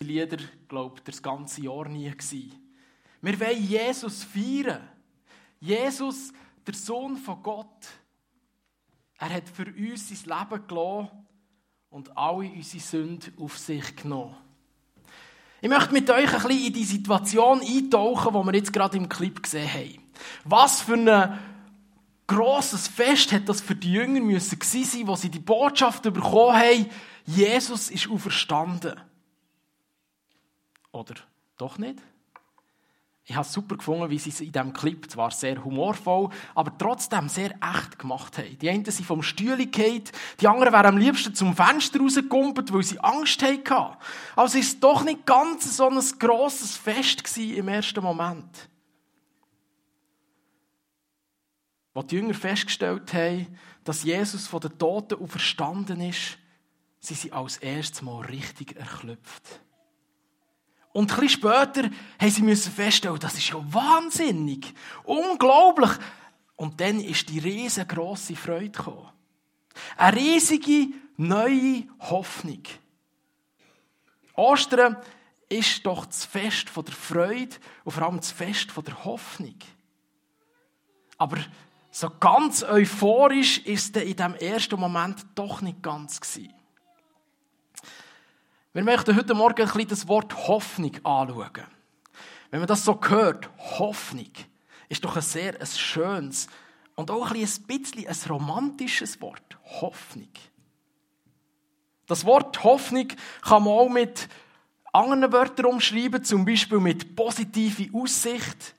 Die Lieder, glaubt das ganze Jahr nie gewesen. Wir wollen Jesus feiern. Jesus, der Sohn von Gott. Er hat für uns sein Leben gelassen und alle unsere Sünden auf sich genommen. Ich möchte mit euch ein bisschen in die Situation eintauchen, die wir jetzt gerade im Clip gesehen haben. Was für ein grosses Fest hat das für die Jünger müssen sein, wo sie die Botschaft bekommen haben, Jesus ist auferstanden. Oder doch nicht? Ich habe es super gefunden, wie sie es in diesem Clip, zwar sehr humorvoll, aber trotzdem sehr echt gemacht haben. Die einen sind vom Stühle gefallen, die anderen wären am liebsten zum Fenster rausgekumpelt, weil sie Angst hatten. Also ist es doch nicht ganz so ein grosses Fest im ersten Moment. Als die Jünger festgestellt haben, dass Jesus von den Toten auferstanden ist, sind sie als erstes Mal richtig erklüpft. Und ein bisschen später haben sie müssen feststellen, das ist ja wahnsinnig, unglaublich. Und dann ist die riesengroße Freude gekommen. Eine riesige neue Hoffnung. Ostern ist doch das Fest der Freude und vor allem das Fest der Hoffnung. Aber so ganz euphorisch ist es in diesem ersten Moment doch nicht ganz gewesen. Wir möchten heute Morgen ein bisschen das Wort Hoffnung anschauen. Wenn man das so hört, Hoffnung, ist doch ein sehr ein schönes und auch ein bisschen ein romantisches Wort. Hoffnung. Das Wort Hoffnung kann man auch mit anderen Wörtern umschreiben, zum Beispiel mit positive Aussicht,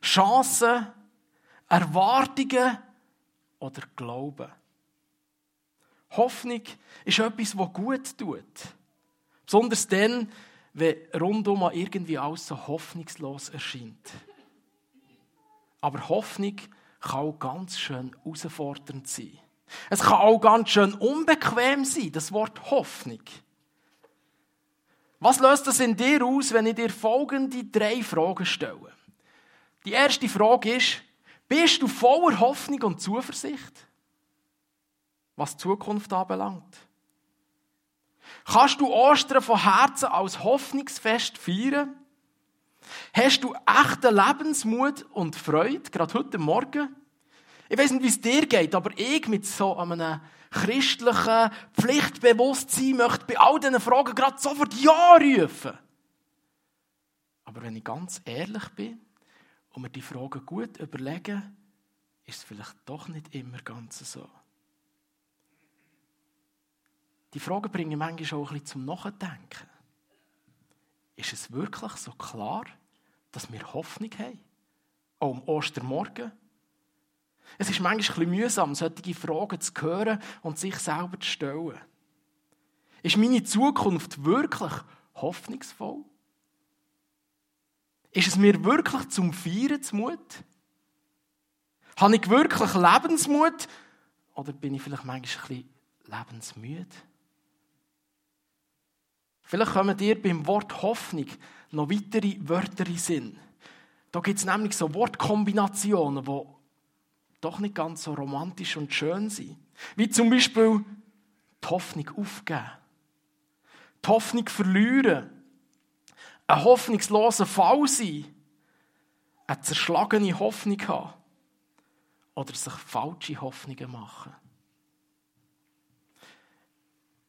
Chancen, Erwartungen oder Glauben. Hoffnung ist etwas, was gut tut. Besonders dann, wenn rundum irgendwie alles so hoffnungslos erscheint. Aber Hoffnung kann auch ganz schön herausfordernd sein. Es kann auch ganz schön unbequem sein, das Wort Hoffnung. Was löst das in dir aus, wenn ich dir folgende drei Fragen stelle? Die erste Frage ist, bist du voller Hoffnung und Zuversicht, was die Zukunft anbelangt? Kannst du Ostern von Herzen als Hoffnungsfest feiern? Hast du echten Lebensmut und Freude, gerade heute Morgen? Ich weiß nicht, wie es dir geht, aber ich mit so einem christlichen Pflichtbewusstsein möchte bei all diesen Fragen gerade sofort Ja rufen. Aber wenn ich ganz ehrlich bin und mir die Fragen gut überlegen, ist es vielleicht doch nicht immer ganz so. Die Fragen bringen manchmal auch ein bisschen zum Nachdenken. Ist es wirklich so klar, dass wir Hoffnung haben? Auch am Ostermorgen? Es ist manchmal ein bisschen mühsam, solche Fragen zu hören und sich selber zu stellen. Ist meine Zukunft wirklich hoffnungsvoll? Ist es mir wirklich zum Feiern Mut? Habe ich wirklich Lebensmut? Oder bin ich vielleicht manchmal ein bisschen lebensmüde? Vielleicht kommen dir beim Wort Hoffnung noch weitere Wörter in Sinn. Da gibt es nämlich so Wortkombinationen, die doch nicht ganz so romantisch und schön sind. Wie zum Beispiel die Hoffnung aufgeben, die Hoffnung verlieren, ein hoffnungsloser Fall sein, eine zerschlagene Hoffnung haben oder sich falsche Hoffnungen machen.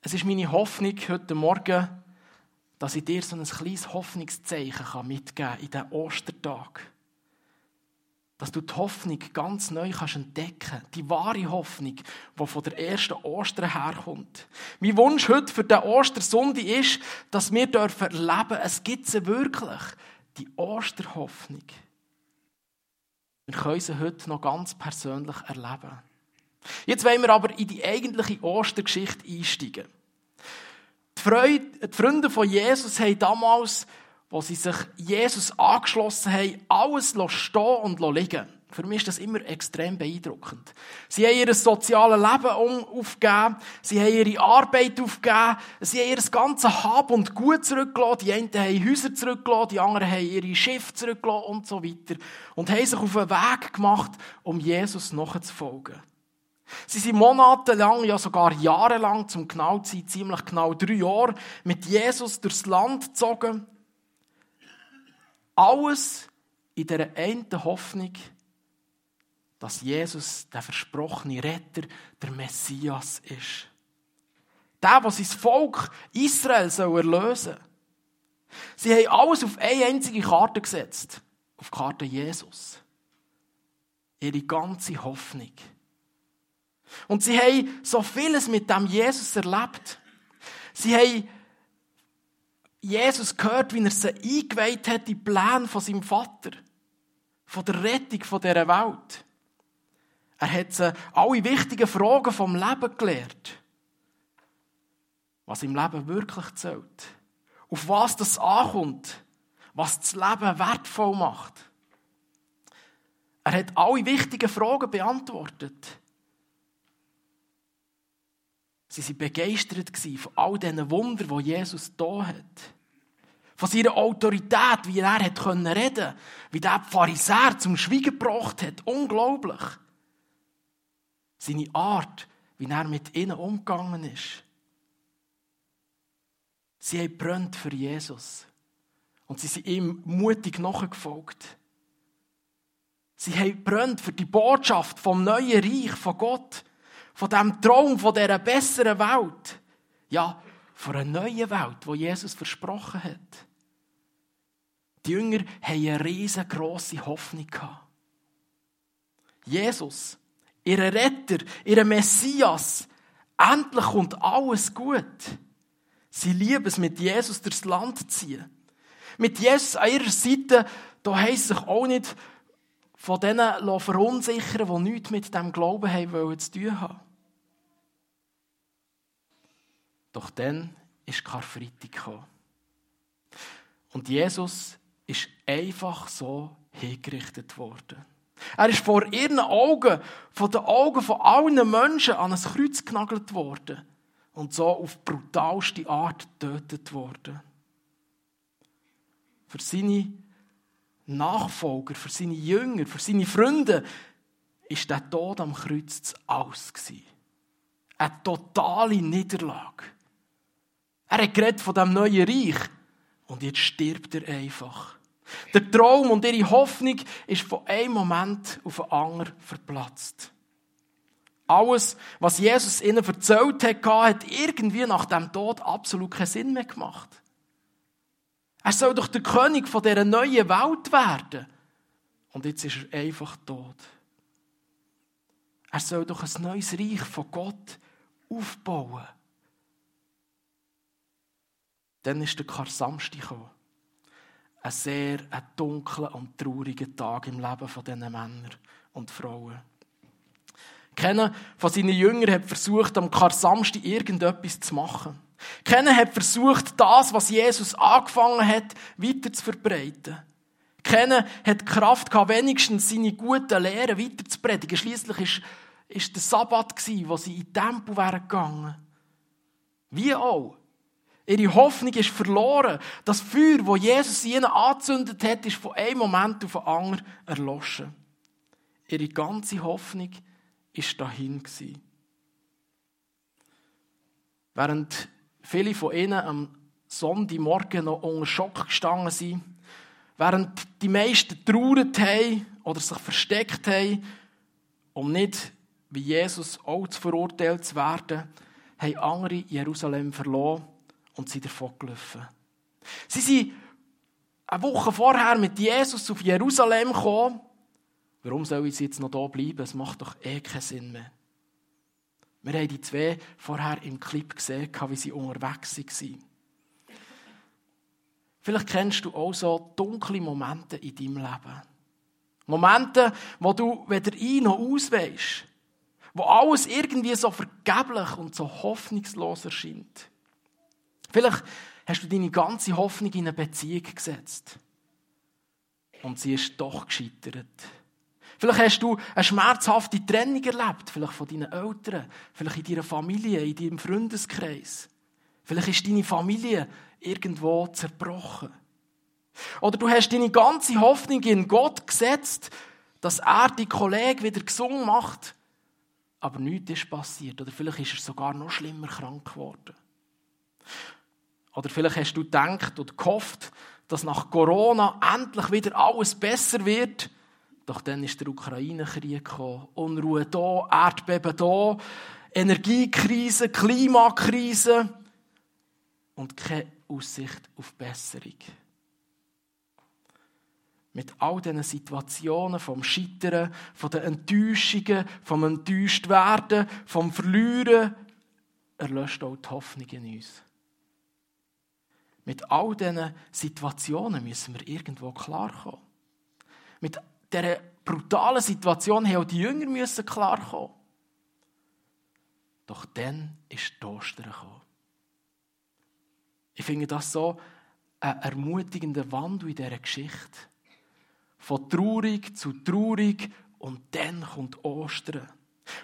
Es ist meine Hoffnung heute Morgen, dass ich dir so ein kleines Hoffnungszeichen mitgeben kann in diesen Ostertag. Dass du die Hoffnung ganz neu kannst entdecken Die wahre Hoffnung, die von der ersten Ostern herkommt. Mein Wunsch heute für den Ostersonntag ist, dass wir dürfen erleben, es gibt sie wirklich. Die Osterhoffnung. Wir können sie heute noch ganz persönlich erleben. Jetzt wollen wir aber in die eigentliche Ostergeschichte einsteigen. Die, Freude, die Freunde von Jesus haben damals, wo sie sich Jesus angeschlossen haben, alles stehen und liegen Für mich ist das immer extrem beeindruckend. Sie haben ihr soziales Leben aufgegeben, sie haben ihre Arbeit aufgegeben, sie haben ihr ganzes Hab und Gut zurückgelassen, die einen haben Häuser zurückgelassen, die anderen haben ihre Schiffe zurückgelassen und so weiter. Und haben sich auf den Weg gemacht, um Jesus nachzufolgen. Sie sind monatelang, ja sogar jahrelang, zum genau zu sein, ziemlich genau drei Jahre, mit Jesus durchs Land gezogen. Alles in der einen Hoffnung, dass Jesus der versprochene Retter, der Messias ist. Der, der sein Volk Israel soll erlösen soll. Sie haben alles auf eine einzige Karte gesetzt. Auf die Karte Jesus. Ihre ganze Hoffnung. Und sie haben so vieles mit dem Jesus erlebt. Sie haben Jesus gehört, wie er sie eingeweiht hat in die Pläne von seinem Vater. Von der Rettung dieser Welt. Er hat sie alle wichtigen Fragen vom Leben gelehrt. Was im Leben wirklich zählt. Auf was das ankommt. Was das Leben wertvoll macht. Er hat alle wichtigen Fragen beantwortet. Sie waren begeistert von all diesen Wundern, die Jesus da hat. Von seiner Autorität, wie er reden konnte, wie der Pharisäer zum Schweigen gebracht hat. Unglaublich. Seine Art, wie er mit ihnen umgegangen ist. Sie haben brennt für Jesus. Und sie sind ihm mutig nachgefolgt. Sie haben brennt für die Botschaft vom neuen Reich von Gott von dem Traum von dieser besseren Welt. Ja, von einer neuen Welt, wo Jesus versprochen hat. Die Jünger haben eine riesengroße Hoffnung. Jesus, ihr Retter, ihr Messias, endlich kommt alles gut. Sie lieben es, mit Jesus durchs Land zu ziehen. Mit Jesus an ihrer Seite, da heisst sich auch nicht von denen verunsichern, die nichts mit dem Glauben haben zu tun haben. Doch dann ist Karfreitag gekommen. Und Jesus ist einfach so hingerichtet worden. Er ist vor ihren Augen, vor den Augen von allen Menschen an ein Kreuz genagelt worden und so auf brutalste Art getötet worden. Für seine Nachfolger, für seine Jünger, für seine Freunde ist der Tod am Kreuz aus Eine totale Niederlage. Er hat geredet von dem neuen Reich. Und jetzt stirbt er einfach. Der Traum und ihre Hoffnung ist von einem Moment auf den anderen verplatzt. Alles, was Jesus ihnen erzählt hat, hat irgendwie nach dem Tod absolut keinen Sinn mehr gemacht. Er soll doch der König von dieser neuen Welt werden. Und jetzt ist er einfach tot. Er soll doch ein neues Reich von Gott aufbauen. Dann ist der Kar-Samstag gekommen. Ein sehr ein dunkler und trauriger Tag im Leben von diesen Männern und Frauen. Keiner von seinen Jüngern hat versucht, am Kar-Samstag irgendetwas zu machen. Keiner hat versucht, das, was Jesus angefangen hat, weiter zu verbreiten. Keiner hat die Kraft gehabt, wenigstens seine guten Lehren weiter zu predigen. Schließlich ist, ist der Sabbat wo sie in Tempo wären gegangen. Wie auch Ihre Hoffnung ist verloren. Das Feuer, das Jesus ihnen angezündet hat, ist von einem Moment auf den anderen erloschen. Ihre ganze Hoffnung ist dahin gewesen. Während viele von ihnen am Sonntagmorgen noch unter Schock gestanden sind, während die meisten trauert haben oder sich versteckt haben, um nicht wie Jesus auch zu verurteilt zu werden, haben andere Jerusalem verloren und sind davon gelaufen. Sie sind eine Woche vorher mit Jesus auf Jerusalem gekommen. Warum soll sie jetzt noch da bleiben? Es macht doch eh keinen Sinn mehr. Wir haben die zwei vorher im Clip gesehen, wie sie unterwegs waren. Vielleicht kennst du auch so dunkle Momente in deinem Leben. Momente, wo du weder ein noch ausweist. Wo alles irgendwie so vergeblich und so hoffnungslos erscheint. Vielleicht hast du deine ganze Hoffnung in eine Beziehung gesetzt. Und sie ist doch gescheitert. Vielleicht hast du eine schmerzhafte Trennung erlebt, vielleicht von deinen Eltern, vielleicht in deiner Familie, in deinem Freundeskreis. Vielleicht ist deine Familie irgendwo zerbrochen. Oder du hast deine ganze Hoffnung in Gott gesetzt, dass er die Kollegen wieder gesungen macht. aber nichts ist passiert. Oder vielleicht ist er sogar noch schlimmer krank geworden. Oder vielleicht hast du gedacht oder gehofft, dass nach Corona endlich wieder alles besser wird. Doch dann ist der Ukraine-Krieg. Unruhe da, Erdbeben da, Energiekrise, Klimakrise und keine Aussicht auf Besserung. Mit all diesen Situationen vom Scheitern, von den Enttäuschungen, vom Enttäuschtwerden, vom Verlieren, erlöscht auch die Hoffnung in uns. Mit all diesen Situationen müssen wir irgendwo klarkommen. Mit dieser brutalen Situation haben auch die Jünger müssen klarkommen. Doch dann ist Ostern gekommen. Ich finde das so ein ermutigender Wandel in dieser Geschichte. Von traurig zu traurig und dann kommt Ostern.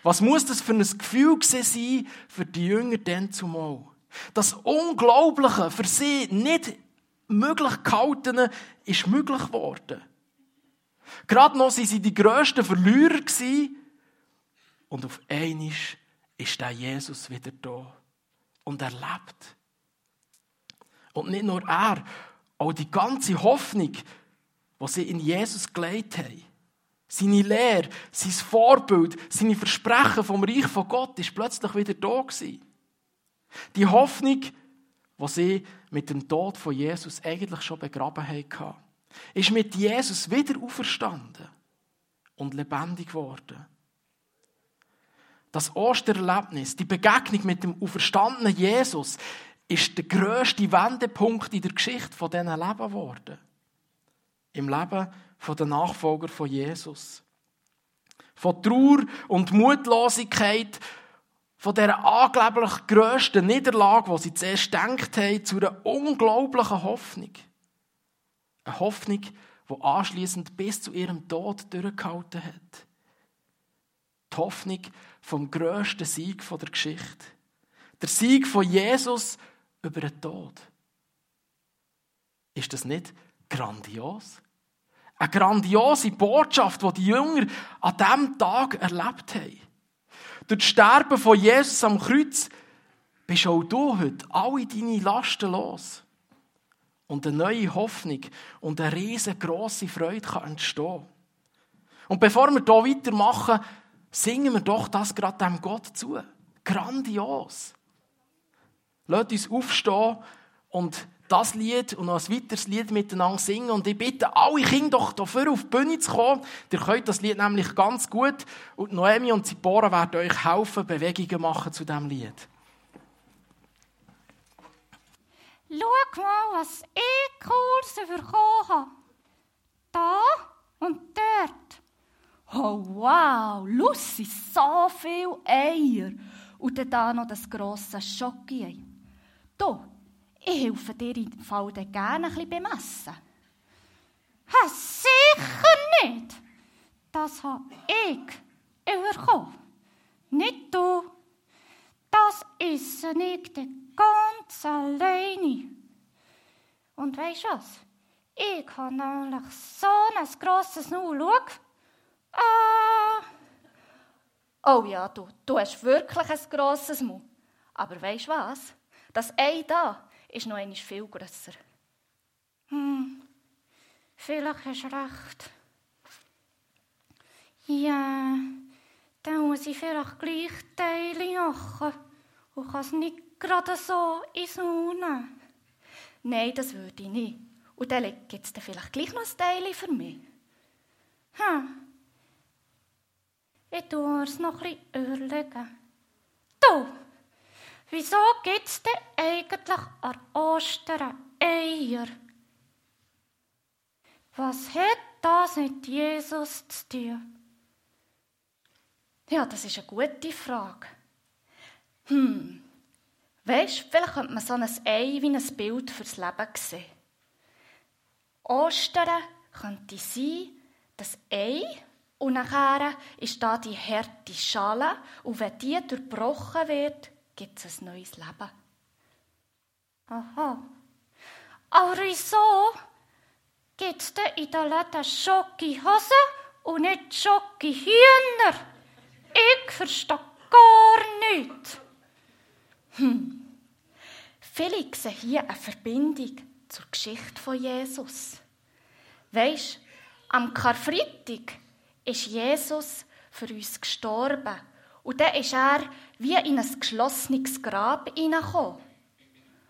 Was muss das für ein Gefühl sein für die Jünger dann zumal? Das Unglaubliche für sie nicht möglich gehaltene ist möglich geworden. Gerade noch waren sie die grössten Verlierer und auf einmal ist der Jesus wieder da und er lebt. Und nicht nur er, auch die ganze Hoffnung, die sie in Jesus gelegt haben. Seine Lehre, sein Vorbild, seine Versprechen vom Reich von Gott ist plötzlich wieder da gewesen. Die Hoffnung, die sie mit dem Tod von Jesus eigentlich schon begraben hatten, ist mit Jesus wieder auferstanden und lebendig geworden. Das Ostererlebnis, die Begegnung mit dem auferstandenen Jesus, ist der grösste Wendepunkt in der Geschichte von diesen Leben geworden. Im Leben der Nachfolger von Jesus. Von Trauer und Mutlosigkeit, von der angeblich grössten Niederlage, die sie zuerst gedacht haben, zu einer unglaublichen Hoffnung. Eine Hoffnung, die anschließend bis zu ihrem Tod durchgehalten hat. Die Hoffnung vom grössten Sieg der Geschichte. Der Sieg von Jesus über den Tod. Ist das nicht grandios? Eine grandiose Botschaft, die die Jünger an diesem Tag erlebt haben. Durch das Sterben von Jesus am Kreuz bist auch du heute alle deine Lasten los. Und eine neue Hoffnung und eine riesengroße Freude kann entstehen. Und bevor wir hier weitermachen, singen wir doch das gerade dem Gott zu. Grandios. Lasst uns aufstehen und das Lied und noch ein weiteres Lied miteinander singen. Und ich bitte alle Kinder doch dafür auf die Bühne zu kommen. Ihr könnt das Lied nämlich ganz gut. Und Noemi und Zipora werden euch helfen, Bewegungen machen zu diesem Lied. Schau mal, was ich Cooles bekommen habe. Da und dort. Oh wow, Lucy, so viele Eier. Und dann da noch das grosse Schoki. Du, ich helfe dir im Fall gerne ein bisschen beim Essen. Ha, sicher nicht. Das habe ich überkommen. Nicht du. Das esse ich ganz alleine. Und weisst du was? Ich habe nämlich so ein grosses. Schau. Ah. Oh ja, du, du hast wirklich ein grosses Maul. Aber weisst du was? Das Ei da ist noch einmal viel grösser. Hm, vielleicht hast du recht. Ja, dann muss ich vielleicht gleich Teile machen und kann es nicht gerade so ins nehmen. Nein, das würde ich nicht. Und dann gibt es dann vielleicht gleich noch ein Teil für mich. Hm. Ich tue es noch ein bisschen überlegen. Du! Wieso gibt es denn eigentlich an Ostern Eier? Was hat das mit Jesus zu tun? Ja, das ist eine gute Frage. Hm, weißt du, vielleicht könnte man so ein Ei wie ein Bild fürs Leben sehen. Ostern könnte sein, das Ei und nachher ist da die harte Schale und wenn die durchbrochen wird, gibt es ein neues Leben. Aha. Aber wieso gibt es in den Läden Schoki Hosen und nicht Schoki Hühner? ich verstehe gar nichts. Hm. Viele sehen hier eine Verbindung zur Geschichte von Jesus. Weisst, am Karfreitag ist Jesus für uns gestorben. Und dann ist er wie in ein geschlossenes Grab hineingekommen.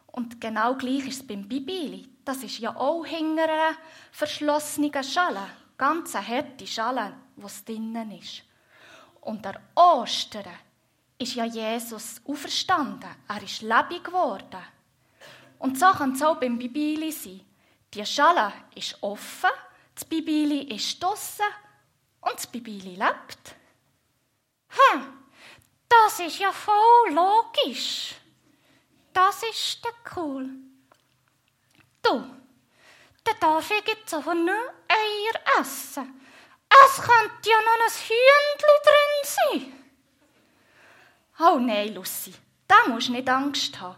Und genau gleich ist es beim Bibeli. Das ist ja auch hinter einer verschlossenen Schale. Ganz eine harte Schale, was drinnen ist. Und der Ostern ist ja Jesus auferstanden. Er ist lebendig geworden. Und so kann es auch beim Bibeli sein. Die Schale ist offen, das Bibeli ist draussen und das Bibeli lebt. Hm, das ist ja voll logisch. Das ist der cool. Du, dann darf ich jetzt aber nicht Eier essen. Es könnte ja noch ein Hühnchen drin sein. Oh nein, Lucy, da musst du nicht Angst haben.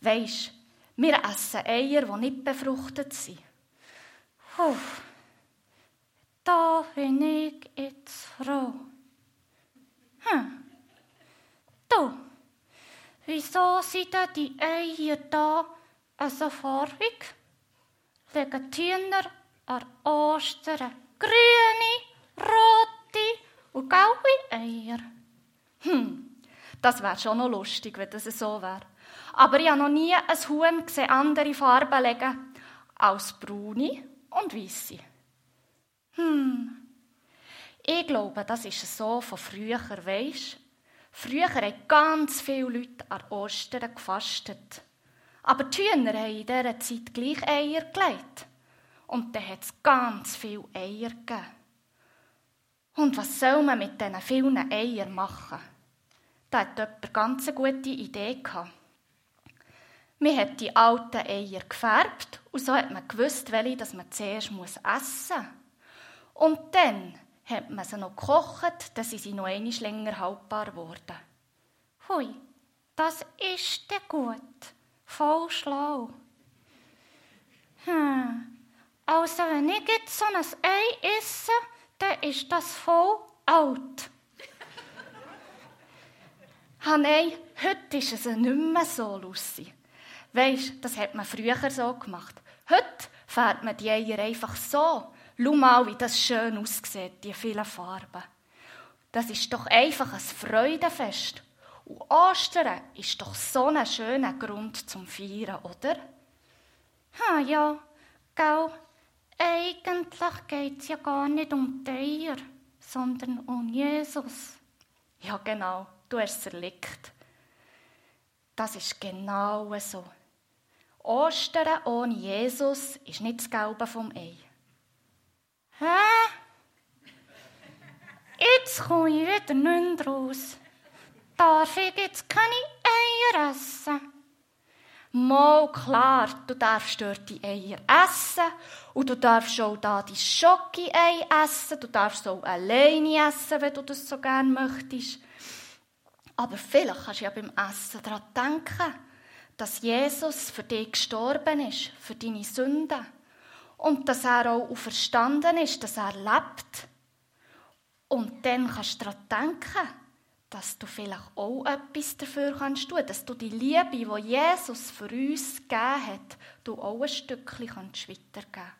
Weisst, wir essen Eier, die nicht befruchtet sind. Puh, da bin ich jetzt froh. Hm. Du, wieso sind denn die Eier da so farbig? Legen die Hühner an Ostern grüne, rote und gelbe Eier. Hm, das wäre schon noch lustig, wenn das so wäre. Aber ich habe noch nie ein Huhn gesehen, andere Farben legen als braune und weiße. Hm, ich glaube, das ist so von früher, weisst Früher haben ganz viele Leute an Ostern gefastet. Aber die Hühner haben in dieser Zeit gleich Eier gelegt. Und dann hat es ganz viele Eier gegeben. Und was soll man mit diesen vielen Eiern machen? Da hat jemand eine ganz gute Idee gehabt. Man hat die alten Eier gefärbt und so hat man gewusst, welche man zuerst essen muss. Und dann hat man sie noch gekocht, sind sie noch einmal länger haltbar geworden. Hui, das ist der gut. Voll schlau. Hm. Also, wenn ich jetzt so ein Ei esse, dann ist das voll alt. ha, nein, heute ist es nicht mehr so, Lucy. Weisst, das hat man früher so gemacht. Heute fährt man die Eier einfach so Schau mal, wie das schön aussieht, die vielen Farben. Das ist doch einfach ein Freudenfest. Und Ostern ist doch so ein schöner Grund zum Feiern, oder? Ha, ja, gell. Eigentlich geht es ja gar nicht um die Eier, sondern um Jesus. Ja, genau, du hast es erlickt. Das ist genau so. Ostern ohne Jesus ist nicht das Gelbe vom Ei. Hä? Jetzt komme ich wieder nicht raus. Darf ich jetzt keine Eier essen? Mal klar, du darfst dort die Eier essen und du darfst auch da die Schoki-Ei essen. Du darfst auch alleine essen, wenn du das so gerne möchtest. Aber vielleicht kannst du ja beim Essen daran denken, dass Jesus für dich gestorben ist, für deine Sünden und dass er auch auferstanden ist, dass er lebt. Und dann kannst du daran denken, dass du vielleicht auch etwas dafür kannst tun, dass du die Liebe, die Jesus für uns gegeben hat, du auch ein Stückchen kannst weitergeben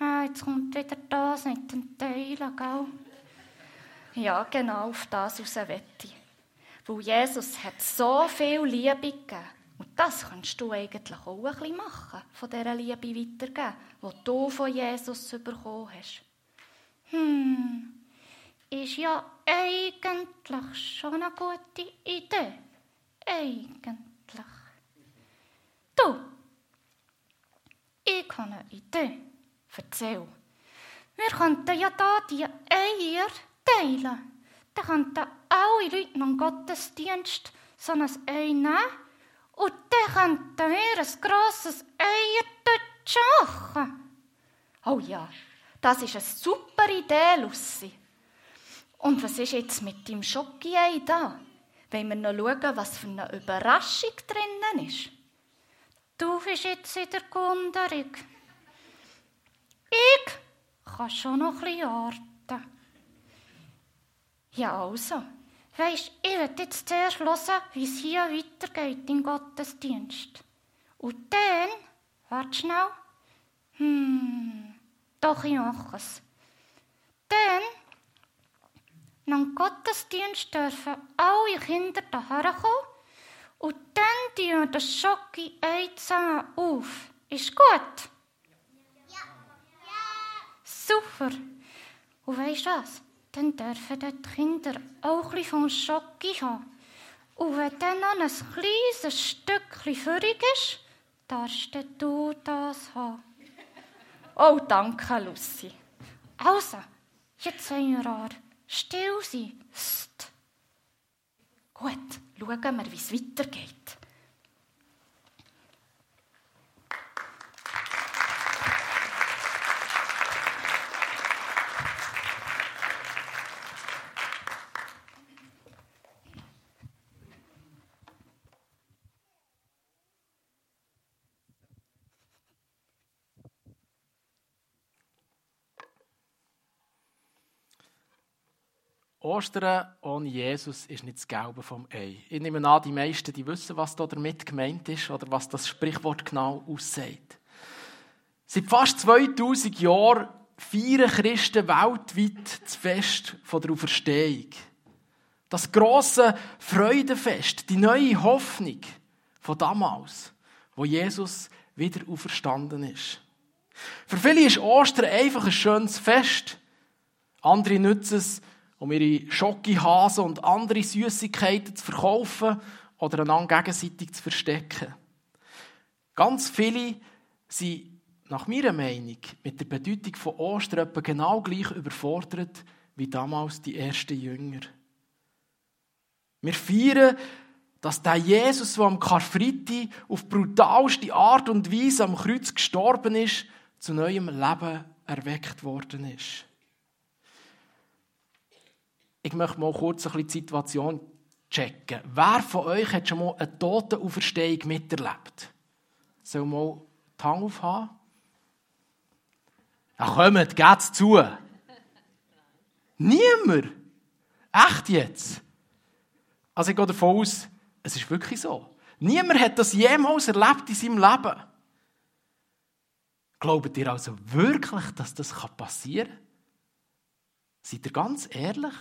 ah, Jetzt kommt wieder das mit den Teilen, gell? Ja, genau auf das raus wette Weil Jesus hat so viel Liebe gegeben das kannst du eigentlich auch ein bisschen machen, von dieser Liebe weitergeben, die du von Jesus bekommen hast. Hm, ist ja eigentlich schon eine gute Idee. Eigentlich. Du, ich habe eine Idee. Erzähl. Wir könnten ja da die Eier teilen. Dann könnten alle Leute am Gottesdienst so ein Ei nehmen und dann könnten wir ein grosses Eierdötsch machen. Oh ja, das ist eine super Idee, Lucy. Und was ist jetzt mit dem Schoki-Ei da? Wollen wir noch schauen, was für eine Überraschung drinnen ist? Du bist jetzt in der Gunderung. Ich kann schon noch ein bisschen warten. Ja, also, Weisst, ich werde jetzt zuerst hören, wie es hier weitergeht im Gottesdienst. Und dann, warte schnell, hm, doch, ich mache es. Dann, nach dem Gottesdienst dürfen alle Kinder hierher kommen und dann tun wir das Schocki zusammen auf. Ist gut? Ja. ja. Super. Und weisst du was? Dann dürfen die Kinder auch ein vom Schocki haben. Und wenn dann noch ein kleines Stückchen fürig ist, darfst du das haben. Oh, danke, Lucy. Also, jetzt haben wir an. Still sein. Gut, schauen wir, wie es weitergeht. Ostern ohne Jesus ist nicht das Gelbe vom Ei. Ich nehme an, die meisten die wissen, was da damit gemeint ist oder was das Sprichwort genau aussagt. Seit fast 2000 Jahren feiern Christen weltweit das Fest der Auferstehung. Das große Freudenfest, die neue Hoffnung von damals, wo Jesus wieder auferstanden ist. Für viele ist Ostern einfach ein schönes Fest. Andere nutzen es, um ihre Schokihasen und andere Süßigkeiten zu verkaufen oder einander gegenseitig zu verstecken. Ganz viele sind nach meiner Meinung mit der Bedeutung von Ostern genau gleich überfordert wie damals die ersten Jünger. Wir feiern, dass der Jesus, der am Karfreitag auf brutalste Art und Weise am Kreuz gestorben ist, zu neuem Leben erweckt worden ist. Ich möchte mal kurz ein die Situation checken. Wer von euch hat schon mal eine Totenauferstehung miterlebt? Soll mal die Hand aufhaben? Ja, kommt, geht's zu. Niemand. Echt jetzt? Also ich gehe davon aus, es ist wirklich so. Niemand hat das jemals erlebt in seinem Leben. Glaubt ihr also wirklich, dass das passieren kann? Seid ihr ganz ehrlich?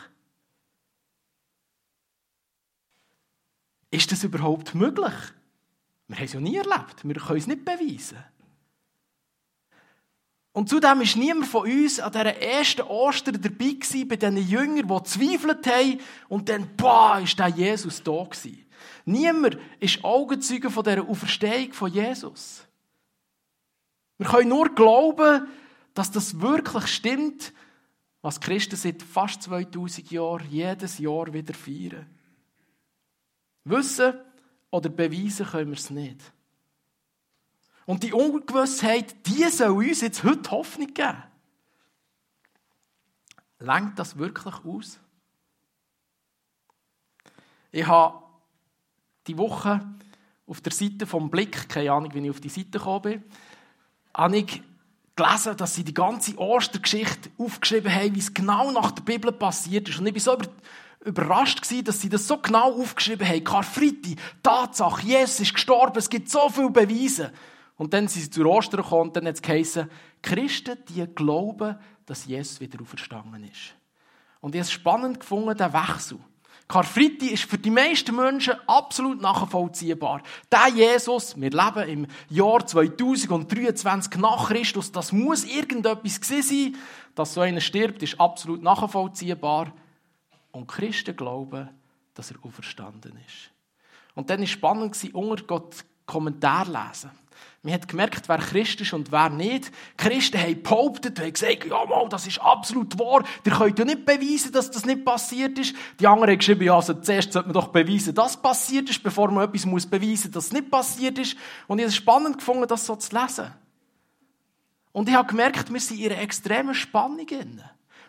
Ist das überhaupt möglich? Wir haben es ja nie erlebt. Wir können es nicht beweisen. Und zudem ist niemand von uns an dieser ersten Ostern dabei gewesen, bei diesen Jüngern, die zweifelt haben und dann, boah, ist der Jesus da gewesen. Niemand ist Augenzeuge von dieser Auferstehung von Jesus. Wir können nur glauben, dass das wirklich stimmt, was Christen seit fast 2000 Jahren jedes Jahr wieder feiern. Wissen oder beweisen können wir es nicht. Und die Ungewissheit, die soll uns jetzt heute Hoffnung geben. Lenkt das wirklich aus? Ich habe die Woche auf der Seite vom Blick, keine Ahnung, wie ich auf die Seite gekommen bin, habe ich gelesen, dass sie die ganze Ostergeschichte aufgeschrieben haben, wie es genau nach der Bibel passiert ist. Und ich bin so über, überrascht gewesen, dass sie das so genau aufgeschrieben haben. Karfreitag, Tatsache, Jesus ist gestorben, es gibt so viele Beweise. Und dann sind sie zu Ostern gekommen und dann hat es geheißen, Christen, die glauben, dass Jesus wieder auferstanden ist. Und ich habe es spannend gefunden, den Wechsel. Karfreitag ist für die meisten Menschen absolut nachvollziehbar. Der Jesus, wir leben im Jahr 2023 nach Christus, das muss irgendetwas gewesen sein. Dass so einer stirbt, ist absolut nachvollziehbar. Und Christen glauben, dass er auferstanden ist. Und dann war es spannend, unter Gott Kommentar lesen. Man hat gemerkt, wer Christ ist und wer nicht. Die Christen haben behauptet, haben gesagt, ja, mal, das ist absolut wahr. Ihr könnt ja nicht beweisen, dass das nicht passiert ist. Die anderen haben geschrieben, ja, also zuerst sollte man doch beweisen, dass es passiert ist, bevor man etwas muss beweisen muss, dass es nicht passiert ist. Und ich habe es spannend gefunden, das so zu lesen. Und ich habe gemerkt, wir sind in einer extremen Spannung.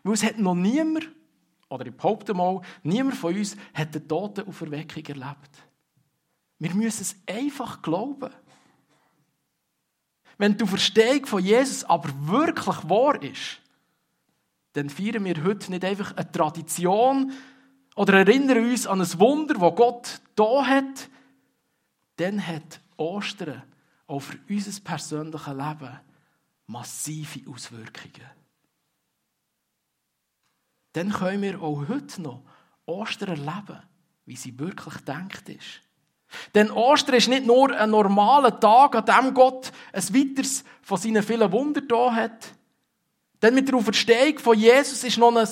Weil es hat noch niemand oder ich behaupte mal, niemand von uns hat eine Totenauferweckung erlebt. Wir müssen es einfach glauben. Wenn die Verstehung von Jesus aber wirklich wahr ist, dann feiern wir heute nicht einfach eine Tradition oder erinnern uns an ein Wunder, das Gott da hat, dann hat Ostern auch für unser persönliches Leben massive Auswirkungen. Dann können wir auch heute noch Ostern erleben, wie sie wirklich denkt ist. Denn Ostern ist nicht nur ein normaler Tag, an dem Gott ein weiteres von seinen vielen Wundern da hat. Denn mit der Auferstehung von Jesus ist noch ein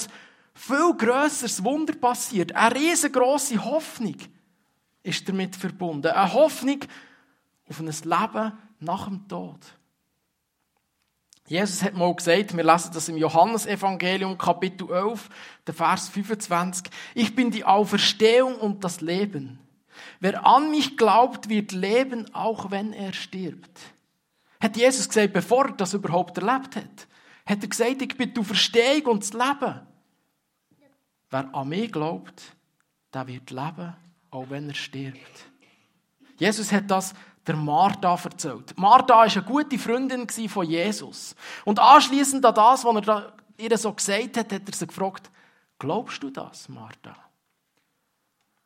viel grösseres Wunder passiert. Eine riesengroße Hoffnung ist damit verbunden. Eine Hoffnung auf ein Leben nach dem Tod. Jesus hat mal gesagt, wir lesen das im Johannesevangelium Kapitel 11, der Vers 25, ich bin die Auferstehung und das Leben. Wer an mich glaubt, wird leben, auch wenn er stirbt. Hat Jesus gesagt, bevor er das überhaupt erlebt hat? Hat er gesagt, ich bin die Auferstehung und das Leben. Wer an mich glaubt, der wird leben, auch wenn er stirbt. Jesus hat das der Martha erzählt. Martha war eine gute Freundin von Jesus. Und anschließend an das, was er ihr so gesagt hat, hat er sie gefragt, glaubst du das, Martha?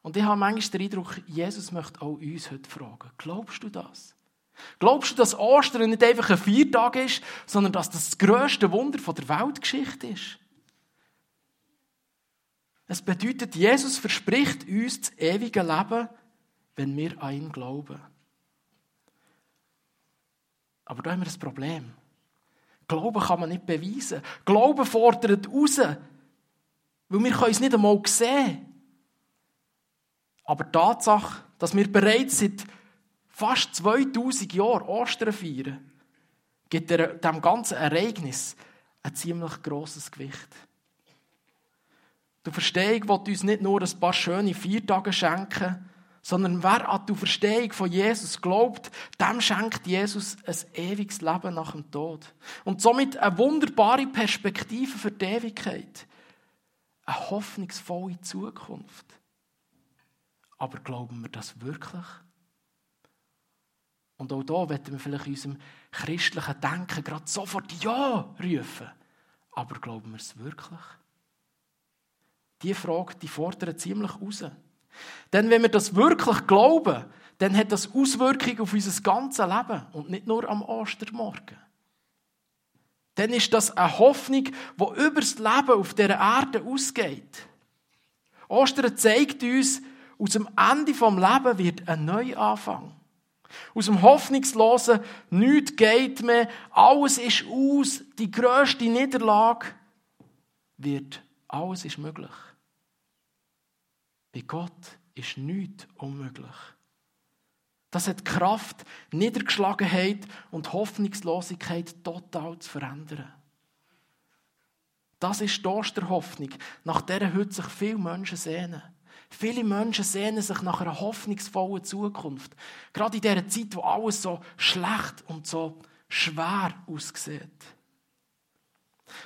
Und ich habe manchmal den Eindruck, Jesus möchte auch uns heute fragen, glaubst du das? Glaubst du, dass Ostern nicht einfach ein Viertag ist, sondern dass das das grösste Wunder der Weltgeschichte ist? Es bedeutet, Jesus verspricht uns das ewige Leben, wenn wir an ihn glauben. Aber da haben wir ein Problem. Glauben kann man nicht beweisen. Glauben fordert raus, weil wir können es nicht einmal sehen. Aber die Tatsache, dass wir bereits seit fast 2000 Jahren Ostern feiern, gibt dem ganzen Ereignis ein ziemlich grosses Gewicht. Die Verstehung wird uns nicht nur ein paar schöne Viertage schenken, sondern wer an die Verstehung von Jesus glaubt, dem schenkt Jesus ein ewiges Leben nach dem Tod. Und somit eine wunderbare Perspektive für die Ewigkeit. Eine hoffnungsvolle Zukunft. Aber glauben wir das wirklich? Und auch da werden wir vielleicht in unserem christlichen Denken gerade sofort Ja rufen. Aber glauben wir es wirklich? Die Frage, die fordert ziemlich raus. Denn wenn wir das wirklich glauben, dann hat das Auswirkungen auf unser ganzes Leben und nicht nur am Ostermorgen. Dann ist das eine Hoffnung, die über das Leben auf dieser Erde ausgeht. Ostern zeigt uns, aus dem Ende vom Leben wird ein Neuanfang. Aus dem Hoffnungslosen, nichts geht mehr, alles ist aus, die grösste Niederlage wird, alles ist möglich. Bei Gott ist nichts unmöglich. Das hat Kraft, Niedergeschlagenheit und Hoffnungslosigkeit total zu verändern. Das ist die Osterhoffnung, nach der heute sich viele Menschen sehnen. Viele Menschen sehnen sich nach einer hoffnungsvollen Zukunft. Gerade in dieser Zeit, wo alles so schlecht und so schwer aussieht.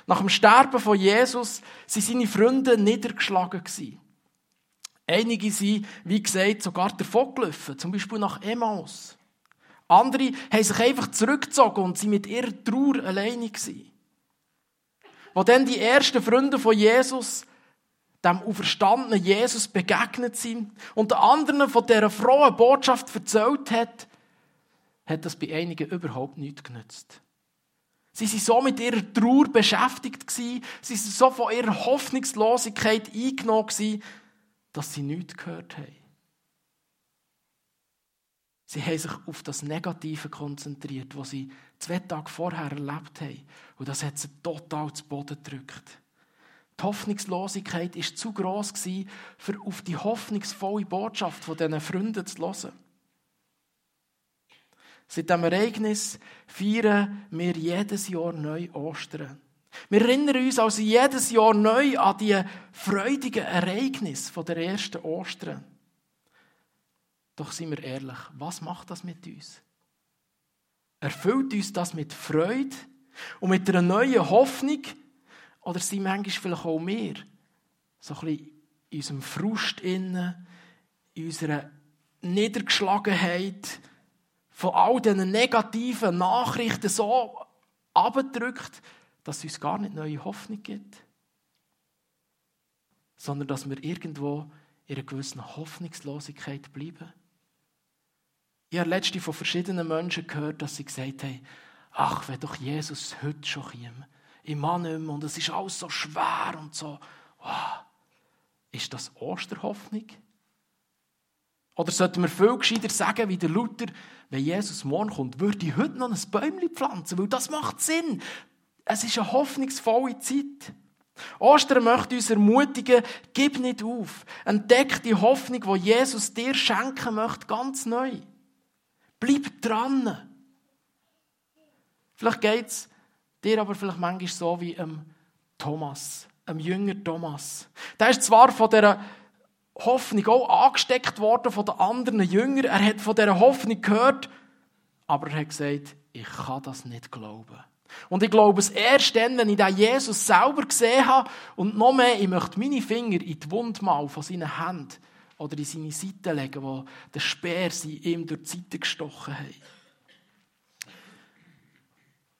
Nach dem Sterben von Jesus waren seine Freunde niedergeschlagen. Einige sind, wie gesagt, sogar davongelaufen, zum Beispiel nach Emmaus. Andere haben sich einfach zurückgezogen und sind mit ihrer Trauer alleine gewesen. Wo dann die ersten Freunde von Jesus dem auferstandenen Jesus begegnet sind und den anderen von dieser frohen Botschaft erzählt hat, hat das bei einigen überhaupt nichts genützt. Sie waren so mit ihrer Trauer beschäftigt sie waren so von ihrer Hoffnungslosigkeit eingenommen dass sie nichts gehört haben. Sie haben sich auf das Negative konzentriert, was sie zwei Tage vorher erlebt haben. Und das hat sie total zu Boden gedrückt. Die Hoffnungslosigkeit war zu gross, für auf die hoffnungsvolle Botschaft von diesen Freunden zu hören. Seit diesem Ereignis feiern wir jedes Jahr neu Ostern. Wir erinnern uns also jedes Jahr neu an die freudigen Ereignisse der ersten Ostern. Doch sind wir ehrlich, was macht das mit uns? Erfüllt uns das mit Freude und mit einer neuen Hoffnung? Oder sind manchmal vielleicht auch wir so ein bisschen in unserem Frust in unserer Niedergeschlagenheit, von all diesen negativen Nachrichten so abgedrückt, dass es uns gar nicht neue Hoffnung gibt? sondern dass wir irgendwo in einer gewissen Hoffnungslosigkeit bleiben. Ich habe letztens von verschiedenen Menschen gehört, dass sie gesagt haben, ach, wenn doch Jesus heute schon käme. Ich mag nicht mehr und es ist alles so schwer und so. Wow. Ist das Osterhoffnung? Oder sollten wir viel gescheiter sagen, wie der Luther, wenn Jesus morgen kommt, würde ich heute noch ein Bäumchen pflanzen, weil das macht Sinn. Es ist eine hoffnungsvolle Zeit. Ostern möchte uns ermutigen, gib nicht auf. Entdeck die Hoffnung, die Jesus dir schenken möchte, ganz neu. Bleib dran. Vielleicht geht es dir aber vielleicht manchmal so wie ähm, Thomas, einem Jünger Thomas. Der ist zwar von dieser Hoffnung auch angesteckt worden von den anderen Jüngern. Er hat von dieser Hoffnung gehört, aber er hat gesagt, ich kann das nicht glauben. Und ich glaube es erst dann, wenn ich den Jesus selber gesehen habe und noch mehr, ich möchte meine Finger in die Wundmal von seinen Händen oder in seine Seite legen, wo der Speer sie ihm durch die Seite gestochen hat.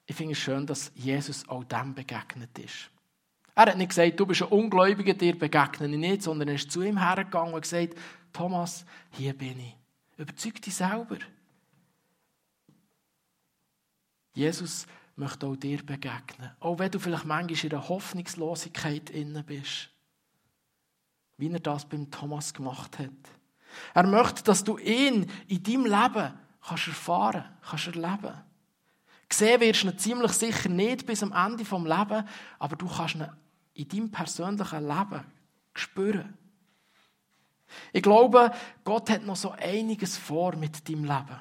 Ich finde es schön, dass Jesus auch dem begegnet ist. Er hat nicht gesagt, du bist ein Ungläubiger, dir begegne ich nicht, sondern er ist zu ihm hergegangen und gesagt, Thomas, hier bin ich. Überzeug dich selber. Jesus möchte auch dir begegnen. Auch wenn du vielleicht manchmal in einer Hoffnungslosigkeit inne bist. Wie er das beim Thomas gemacht hat. Er möchte, dass du ihn in deinem Leben kannst erfahren, kannst erleben. Gesehen wirst du ihn ziemlich sicher nicht bis am Ende des Lebens, aber du kannst ihn in deinem persönlichen Leben spüren. Ich glaube, Gott hat noch so einiges vor mit deinem Leben.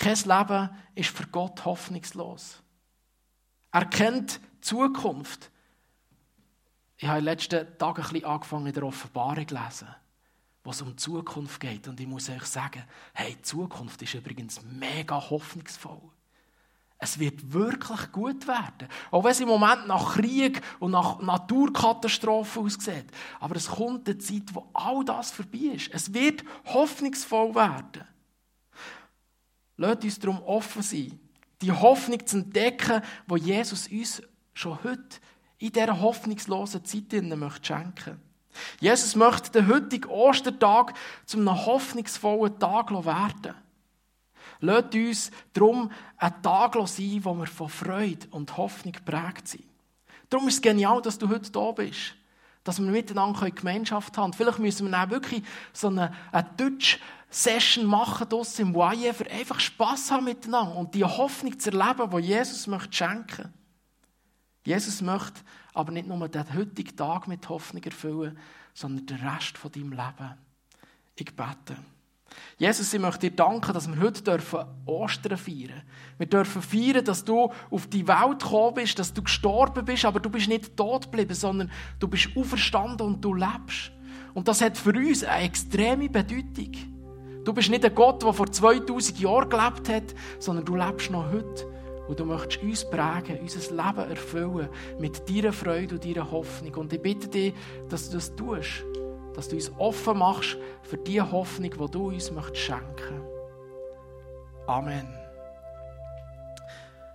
Kein Leben ist für Gott hoffnungslos. Er kennt die Zukunft. Ich habe in den letzten Tagen ein bisschen angefangen, in der Offenbarung zu lesen, wo es um die Zukunft geht. Und ich muss euch sagen, hey, die Zukunft ist übrigens mega hoffnungsvoll. Es wird wirklich gut werden. Auch wenn es im Moment nach Krieg und nach Naturkatastrophen aussieht. Aber es kommt eine Zeit, wo all das vorbei ist. Es wird hoffnungsvoll werden. Lasst uns darum offen sein, die Hoffnung zu entdecken, wo Jesus uns schon heute in dieser hoffnungslosen Zeit möchte schenken Jesus möchte den heutigen Ostertag zu einem hoffnungsvollen Tag werden. Lasst uns darum ein Tag sein, wo wir von Freude und Hoffnung geprägt sind. Darum ist es genial, dass du heute da bist. Dass wir miteinander Gemeinschaft haben. Vielleicht müssen wir dann wirklich so eine, eine Deutsch- Session machen draussen im Foyer, für einfach Spass haben miteinander und die Hoffnung zu erleben, die Jesus möchte schenken. Jesus möchte aber nicht nur den heutigen Tag mit Hoffnung erfüllen, sondern den Rest von deinem Leben. Ich bete. Jesus, ich möchte dir danken, dass wir heute dürfen Ostern feiern. Wir dürfen feiern, dass du auf die Welt gekommen bist, dass du gestorben bist, aber du bist nicht tot geblieben, sondern du bist auferstanden und du lebst. Und das hat für uns eine extreme Bedeutung. Du bist nicht ein Gott, der vor 2000 Jahren gelebt hat, sondern du lebst noch heute. Und du möchtest uns prägen, unser Leben erfüllen mit deiner Freude und deiner Hoffnung. Und ich bitte dich, dass du das tust. Dass du uns offen machst für die Hoffnung, die du uns schenken möchtest. Amen.